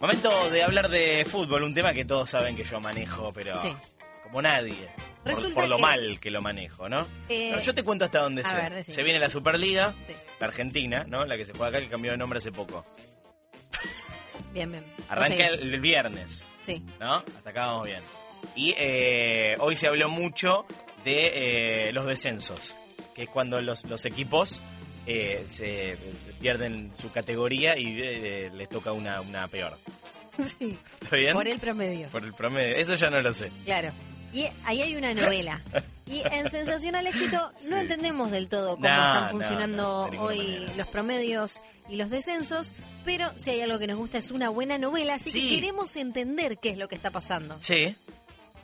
Momento de hablar de fútbol, un tema que todos saben que yo manejo, pero Sí. como nadie. Por, lo que- mal que lo manejo, ¿no? Eh, No, yo te cuento hasta dónde sé. ver, se viene la Superliga, Sí. la Argentina, ¿no? La que se juega acá, que cambió de nombre hace poco. Bien, bien. Arranca el, el viernes, Sí. ¿no? Hasta acá vamos bien. Y eh, hoy se habló mucho de eh, los descensos, que es cuando los, los equipos eh, se pierden su categoría y eh, les toca una, una peor. sí. ¿Está bien? Por el promedio. Por el promedio. Eso ya no lo sé. Claro. Y ahí hay una novela. Y en Sensacional Éxito no entendemos del todo cómo No, están funcionando no, hoy manera. los promedios y los descensos, pero si hay algo que nos gusta es una buena novela, así Sí. que queremos entender qué es lo que está pasando. Sí.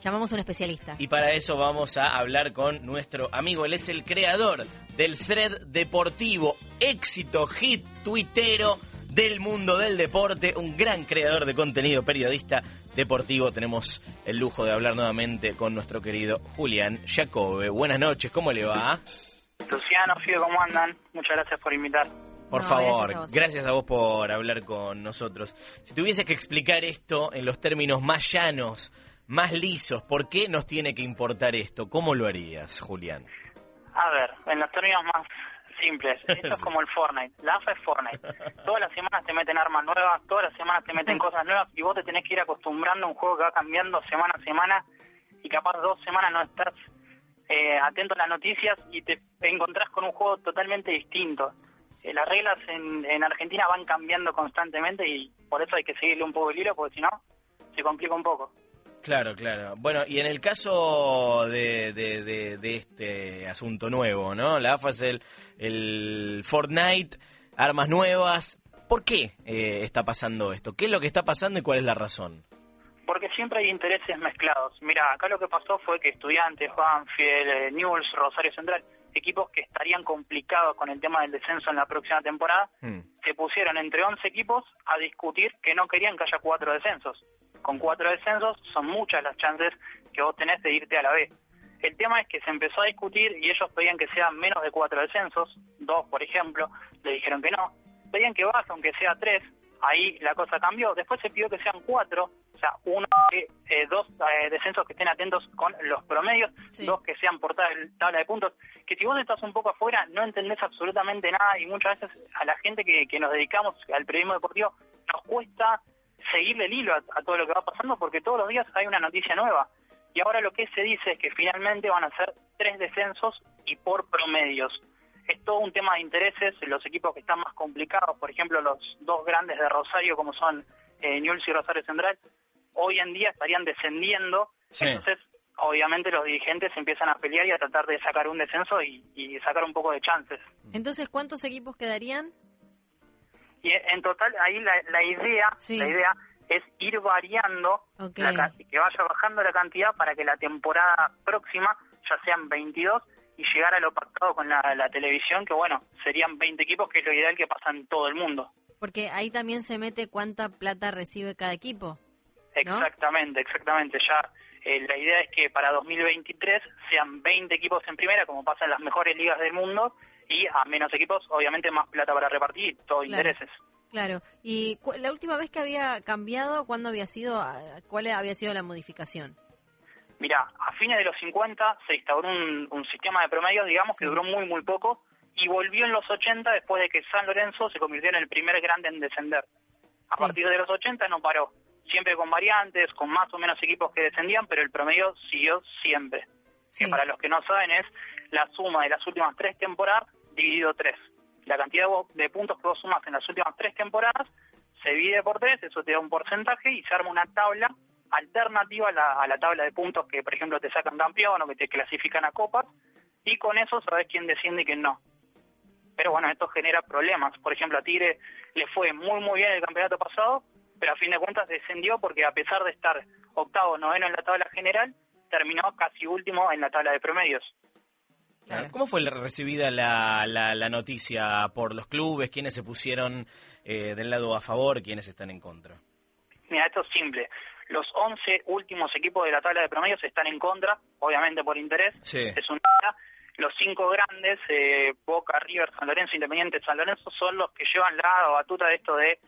Llamamos a un especialista. Y para eso vamos a hablar con nuestro amigo. Él es el creador del thread deportivo, éxito, hit, tuitero del mundo del deporte, un gran creador de contenido, periodista deportivo. Tenemos el lujo de hablar nuevamente con nuestro querido Julián Jacobe. Buenas noches, ¿cómo le va? Luciano, Fido, ¿cómo andan? Muchas gracias por invitar. Por No, favor, gracias a vos. gracias a vos por hablar con nosotros. Si tuvieses que explicar esto en los términos más llanos, más lisos, ¿por qué nos tiene que importar esto? ¿Cómo lo harías, Julián? A ver, en los términos más simples, esto es como el Fortnite. La AFA es Fortnite. Todas las semanas te meten armas nuevas, todas las semanas te meten cosas nuevas y vos te tenés que ir acostumbrando a un juego que va cambiando semana a semana y capaz dos semanas no estás eh, atento a las noticias y te encontrás con un juego totalmente distinto. Eh, las reglas en, en Argentina van cambiando constantemente y por eso hay que seguirle un poco el hilo porque si no se complica un poco. Claro, claro. Bueno, y en el caso de, de, de- de este asunto nuevo, ¿no? La AFA es el, el Fortnite, armas nuevas. ¿Por qué eh, está pasando esto? ¿Qué es lo que está pasando y cuál es la razón? Porque siempre hay intereses mezclados. Mira, acá lo que pasó fue que estudiantes, Banfield, eh, Newell's, Rosario Central, equipos que estarían complicados con el tema del descenso en la próxima temporada, Hmm. se pusieron entre 11 equipos a discutir que no querían que haya cuatro descensos. Con cuatro descensos son muchas las chances que vos tenés de irte a la B. El tema es que se empezó a discutir y ellos pedían que sean menos de cuatro descensos, dos por ejemplo, le dijeron que no. Pedían que baje aunque sea tres, ahí la cosa cambió. Después se pidió que sean cuatro, o sea, uno, eh, dos eh, descensos que estén atentos con los promedios, Sí. dos que sean por tabla, tabla de puntos. Que si vos estás un poco afuera no entendés absolutamente nada y muchas veces a la gente que, que nos dedicamos al periodismo deportivo nos cuesta seguirle el hilo a, a todo lo que va pasando porque todos los días hay una noticia nueva. Y ahora lo que se dice es que finalmente van a ser tres descensos y por promedios. Es todo un tema de intereses, los equipos que están más complicados, por ejemplo los dos grandes de Rosario como son eh, Newell's y Rosario Central, hoy en día estarían descendiendo, Sí. entonces obviamente los dirigentes empiezan a pelear y a tratar de sacar un descenso y, y sacar un poco de chances. Entonces, ¿cuántos equipos quedarían? Y en total ahí la, la idea, Sí. la idea es ir variando, Ok. la ca- que vaya bajando la cantidad para que la temporada próxima ya sean 22 y llegar a lo pactado con la, la televisión, que bueno, serían 20 equipos, que es lo ideal que pasa en todo el mundo. Porque ahí también se mete cuánta plata recibe cada equipo. ¿No? Exactamente, exactamente. Ya eh, la idea es que para 2023 sean 20 equipos en primera, como pasa en las mejores ligas del mundo, y a menos equipos, obviamente más plata para repartir, todo Claro. intereses. Claro. ¿Y cu- la última vez que había cambiado, cuándo había sido, cuál había sido la modificación? Mira, a fines de los 50 se instauró un, un sistema de promedios, digamos, que duró muy, muy poco, y volvió en los 80 después de que San Lorenzo se convirtió en el primer grande en descender. A Sí. partir de los 80 no paró, siempre con variantes, con más o menos equipos que descendían, pero el promedio siguió siempre. Sí. que para los que no saben es la suma de las últimas tres temporadas dividido tres. La cantidad de puntos que vos sumas en las últimas tres temporadas se divide por tres, eso te da un porcentaje y se arma una tabla alternativa a la, a la tabla de puntos que, por ejemplo, te sacan campeón o que te clasifican a copas y con eso sabes quién desciende y quién no. Pero bueno, esto genera problemas. Por ejemplo, a Tigre le fue muy, muy bien el campeonato pasado, pero a fin de cuentas descendió porque a pesar de estar octavo, noveno en la tabla general, terminó casi último en la tabla de promedios. Claro. ¿Cómo fue recibida la, la, la noticia por los clubes? ¿Quiénes se pusieron eh, del lado a favor? ¿Quiénes están en contra? Mira, esto es simple. Los 11 últimos equipos de la tabla de promedios están en contra, obviamente por interés. Sí. Es una los cinco grandes, eh, Boca, River, San Lorenzo, Independiente, San Lorenzo, son los que llevan la batuta de esto de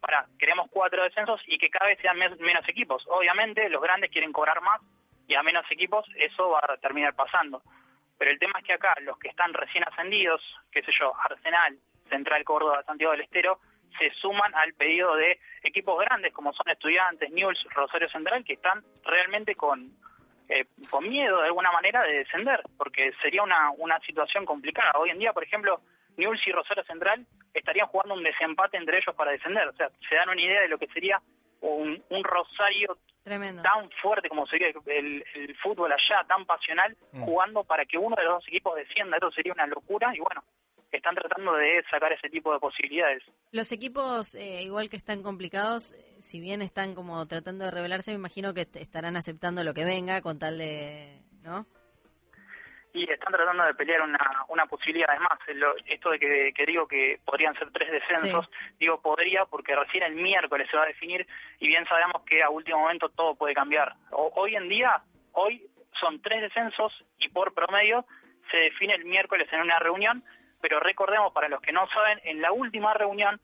para, queremos cuatro descensos y que cada vez sean menos equipos. Obviamente los grandes quieren cobrar más y a menos equipos eso va a terminar pasando. Pero el tema es que acá los que están recién ascendidos, qué sé yo, Arsenal, Central Córdoba, Santiago del Estero, se suman al pedido de equipos grandes como son Estudiantes, Newell's, Rosario Central, que están realmente con, eh, con miedo de alguna manera de descender, porque sería una, una situación complicada. Hoy en día, por ejemplo, Newell's y Rosario Central estarían jugando un desempate entre ellos para descender. O sea, se dan una idea de lo que sería un, un Rosario tan fuerte como sería el, el, fútbol allá, tan pasional, mm. jugando para que uno de los dos equipos descienda. Eso sería una locura y bueno, están tratando de sacar ese tipo de posibilidades. Los equipos, eh, igual que están complicados, si bien están como tratando de revelarse, me imagino que estarán aceptando lo que venga con tal de, ¿no? Y están tratando de pelear una, una posibilidad. Además, esto de que, digo que podrían ser tres descensos, digo podría porque recién el miércoles se va a definir y bien sabemos que a último momento todo puede cambiar. hoy en día, hoy son tres descensos y por promedio se define el miércoles en una reunión pero recordemos, para los que no saben, en la última reunión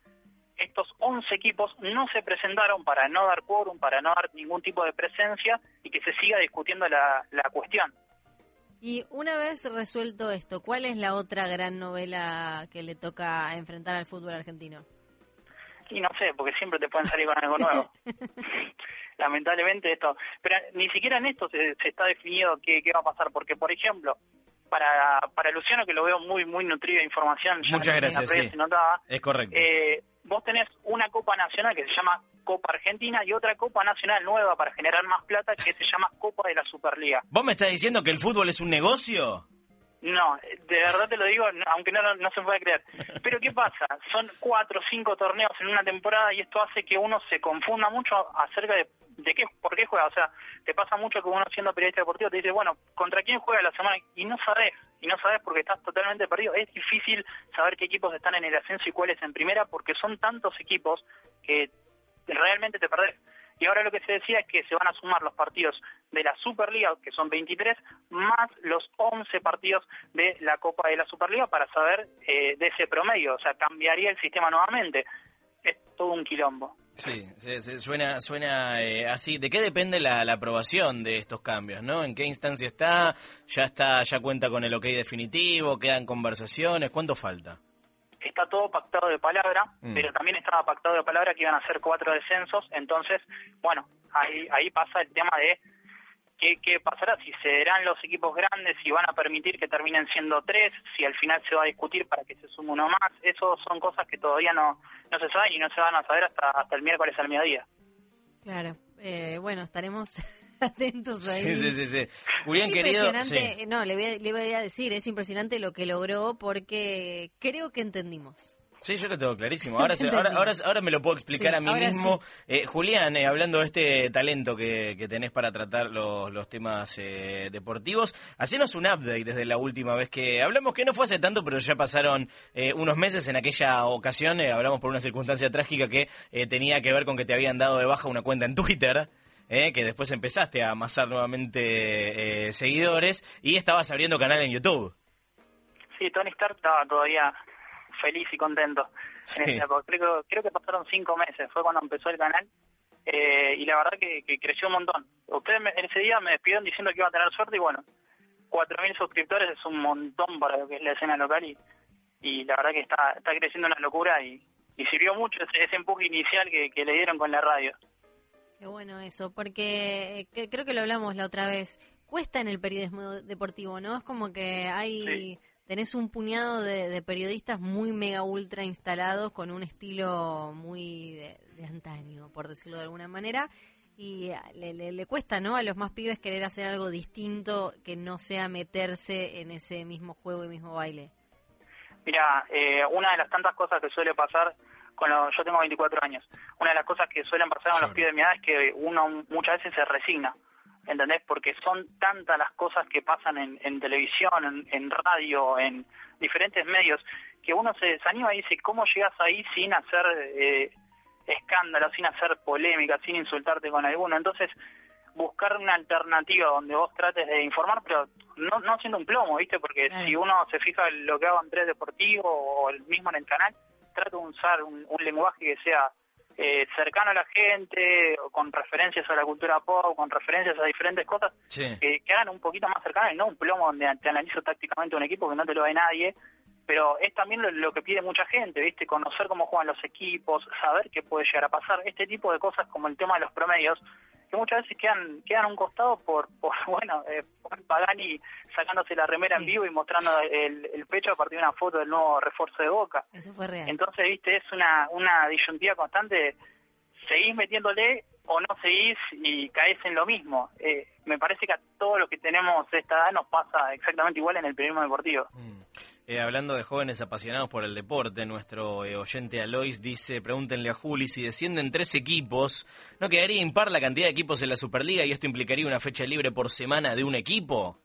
estos 11 equipos no se presentaron para no dar quórum, para no dar ningún tipo de presencia y que se siga discutiendo la, la cuestión. Y una vez resuelto esto, ¿cuál es la otra gran novela que le toca enfrentar al fútbol argentino? Y no sé, porque siempre te pueden salir con algo nuevo. Lamentablemente esto, pero ni siquiera en esto se, está definido qué, qué va a pasar, porque por ejemplo, para, para Luciano, que lo veo muy muy nutrido de información. Muchas gracias, sí. es correcto. Eh, vos tenés una Copa Nacional que se llama Copa Argentina y otra Copa Nacional nueva para generar más plata que se llama Copa de la Superliga. ¿Vos me estás diciendo que el fútbol es un negocio? No, de verdad te lo digo, aunque no, no, se puede creer. Pero ¿qué pasa? Son cuatro o cinco torneos en una temporada y esto hace que uno se confunda mucho acerca de, de qué, por qué juega. O sea, te pasa mucho que uno siendo periodista deportivo te dice, bueno, ¿contra quién juega la semana? Y no sabes, y no sabes porque estás totalmente perdido. Es difícil saber qué equipos están en el ascenso y cuáles en primera porque son tantos equipos que realmente te perdés. Y ahora lo que se decía es que se van a sumar los partidos de la Superliga, que son 23, más los 11 partidos de la Copa de la Superliga para saber eh, de ese promedio. O sea, cambiaría el sistema nuevamente. Es todo un quilombo. Sí, suena, suena eh, así. ¿De qué depende la, la, aprobación de estos cambios, no? ¿En qué instancia está? ¿Ya está, ya cuenta con el ok definitivo? ¿Quedan conversaciones? ¿Cuánto falta? Está todo pactado de palabra, mm. pero también estaba pactado de palabra que iban a ser cuatro descensos, entonces, bueno, ahí, ahí pasa el tema de qué, qué pasará, si serán los equipos grandes, si van a permitir que terminen siendo tres, si al final se va a discutir para que se sume uno más, eso son cosas que todavía no, no se saben y no se van a saber hasta, hasta el miércoles al mediodía. Claro, eh, bueno, estaremos atentos ahí. Sí, sí, sí. Julián, querido. Impresionante, no, le voy, a, le voy a decir, es impresionante lo que logró porque creo que entendimos. Sí, yo lo tengo clarísimo. Ahora, ahora, ahora, me lo puedo explicar a mí mismo. Eh, Julián, eh, hablando de este talento que, que tenés para tratar los, los temas eh, deportivos, hacenos un update desde la última vez que hablamos, que no fue hace tanto, pero ya pasaron unos meses. En aquella ocasión hablamos por una circunstancia trágica que tenía que ver con que te habían dado de baja una cuenta en Twitter. ¿Eh? que después empezaste a amasar nuevamente eh, seguidores y estabas abriendo canal en YouTube. Sí, Tony Stark estaba todavía feliz y contento. Creo, creo que pasaron cinco meses, fue cuando empezó el canal eh, y la verdad que, creció un montón. Ustedes en ese día me despidieron diciendo que iba a tener suerte y bueno, 4.000 suscriptores es un montón para lo que es la escena local y, y la verdad que está, está creciendo una locura y, y sirvió mucho ese, empuje inicial que le dieron con la radio. Qué bueno eso, porque eh, creo que lo hablamos la otra vez. Cuesta en el periodismo deportivo, ¿no? Es como que hay... Tenés un puñado de, periodistas muy mega ultra instalados con un estilo muy de, antaño, por decirlo de alguna manera, y le, le, cuesta, ¿no? A los más pibes querer hacer algo distinto que no sea meterse en ese mismo juego y mismo baile. Mira, eh, una de las tantas cosas que suele pasar yo tengo 24 años. Una de las cosas que suelen pasar con los pibes de mi edad es que uno muchas veces se resigna, ¿entendés? Porque son tantas las cosas que pasan en, televisión, en, radio, en diferentes medios, que uno se desanima y dice, ¿cómo llegas ahí sin hacer eh, escándalo, sin hacer polémica, sin insultarte con alguno? Entonces, buscar una alternativa donde vos trates de informar, pero no, no siendo un plomo, ¿viste? Porque si uno se fija en lo que hago en Tres Deportivo o el mismo en el canal, trato de usar un, lenguaje que sea eh, cercano a la gente, con referencias a la cultura pop, con referencias a diferentes cosas, que, hagan un poquito más cercanas y no un plomo donde te analizo tácticamente un equipo que no te lo ve nadie, pero es también lo, que pide mucha gente, ¿viste? Conocer cómo juegan los equipos, saber qué puede llegar a pasar, este tipo de cosas como el tema de los promedios, que muchas veces quedan quedan a un costado por, por bueno, eh, Pagani sacándose la remera en vivo y mostrando el, pecho a partir de una foto del nuevo refuerzo de Boca. Eso fue real. Entonces, viste, es una, una disyuntiva constante, seguís metiéndole o no seguís y caes en lo mismo. Eh, me parece que a todos los que tenemos esta edad nos pasa exactamente igual en el periodismo deportivo. Mm. Eh, hablando de jóvenes apasionados por el deporte, nuestro eh, oyente Alois dice, pregúntenle a Juli, si descienden tres equipos, ¿no quedaría impar la cantidad de equipos en la Superliga y esto implicaría una fecha libre por semana de un equipo?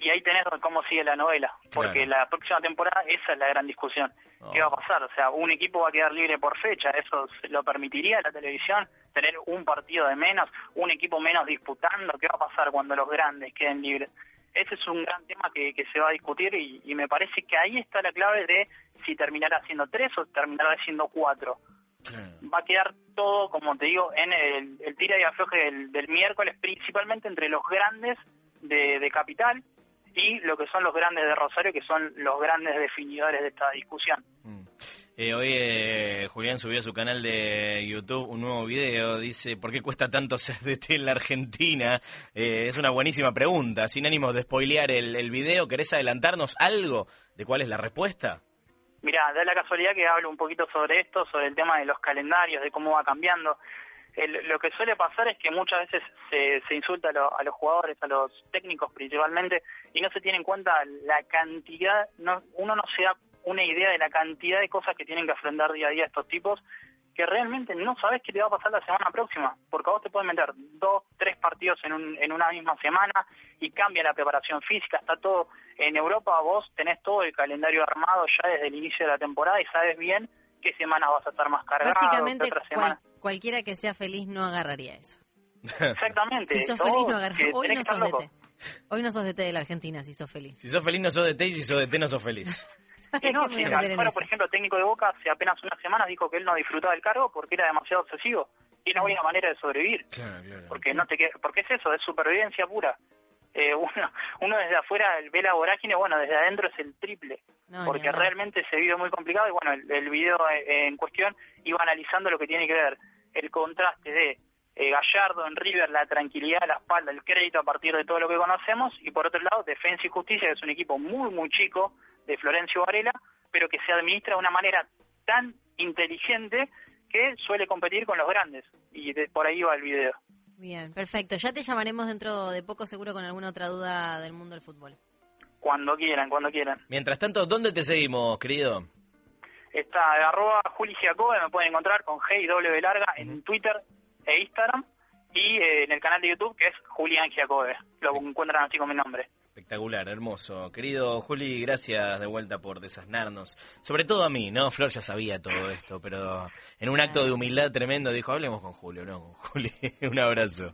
Y ahí tenés cómo sigue la novela, porque la próxima temporada esa es la gran discusión. ¿Qué va a pasar? O sea, un equipo va a quedar libre por fecha, ¿eso lo permitiría la televisión? ¿Tener un partido de menos, un equipo menos disputando? ¿Qué va a pasar cuando los grandes queden libres? Ese es un gran tema que, se va a discutir y, me parece que ahí está la clave de si terminará siendo tres o terminará siendo cuatro. Va a quedar todo, como te digo, en el, tira y afloje del, miércoles, principalmente entre los grandes de, Capital y lo que son los grandes de Rosario, que son los grandes definidores de esta discusión. Mm. Eh, hoy eh, Julián subió a su canal de YouTube un nuevo video. Dice, ¿por qué cuesta tanto ser DT en la Argentina? Eh, es una buenísima pregunta. Sin ánimo de spoilear el, video, ¿querés adelantarnos algo de cuál es la respuesta? Mira, da la casualidad que hablo un poquito sobre esto, sobre el tema de los calendarios, de cómo va cambiando. lo que suele pasar es que muchas veces se, se insulta a, a, los jugadores, a los técnicos principalmente, y no se tiene en cuenta la cantidad, no, uno no se da una idea de la cantidad de cosas que tienen que afrontar día a día estos tipos que realmente no sabes qué te va a pasar la semana próxima, porque a vos te pueden meter dos, tres partidos en, un, en una misma semana y cambia la preparación física, está todo en Europa, vos tenés todo el calendario armado ya desde el inicio de la temporada y sabes bien qué semana vas a estar más cargado. Básicamente, cualquiera que sea feliz no agarraría eso. Exactamente. Si sos feliz no agarrarías. Hoy no sos DT. Hoy no sos DT de la Argentina si sos feliz. Si sos feliz no sos DT y si sos DT no sos feliz. no, sí, bueno, por ejemplo, técnico de Boca hace apenas unas semanas dijo que él no disfrutaba del cargo porque era demasiado obsesivo. Y no había manera de sobrevivir. porque no te porque es eso, es supervivencia pura. Eh, uno, uno desde afuera ve la vorágine, bueno, desde adentro es el triple. porque realmente se vive muy complicado y bueno, el, el video eh, en cuestión iba analizando lo que tiene que ver el contraste de eh, Gallardo en River, la tranquilidad, la espalda, el crédito a partir de todo lo que conocemos, y por otro lado, Defensa y Justicia, que es un equipo muy, muy chico de Florencio Varela, pero que se administra de una manera tan inteligente que suele competir con los grandes, y por ahí va el video. Bien, perfecto. Ya te llamaremos dentro de poco seguro con alguna otra duda del mundo del fútbol. Cuando quieran, cuando quieran. Mientras tanto, ¿dónde te seguimos, querido? Está arroba Juli Giacobbe, me pueden encontrar con G y W larga en Twitter e Instagram y eh, en el canal de YouTube que es Julián Giacobbe. Lo encuentran así con mi nombre. Espectacular, hermoso. Querido Juli, gracias de vuelta por desasnarnos. Sobre todo a mí, ¿no? Flor ya sabía todo esto, pero en un acto de humildad tremendo dijo, hablemos con Julio, ¿no? Con Juli, un abrazo.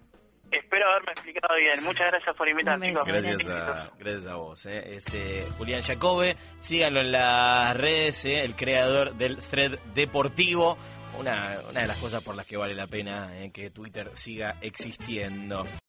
Espero haberme explicado bien. Muchas gracias por invitarme. Gracias a, gracias a vos. ¿eh? Es eh, Julián Jacobe. Síganlo en las redes, ¿eh? el creador del thread deportivo una, una de las cosas por las que vale la pena eh, que Twitter siga existiendo.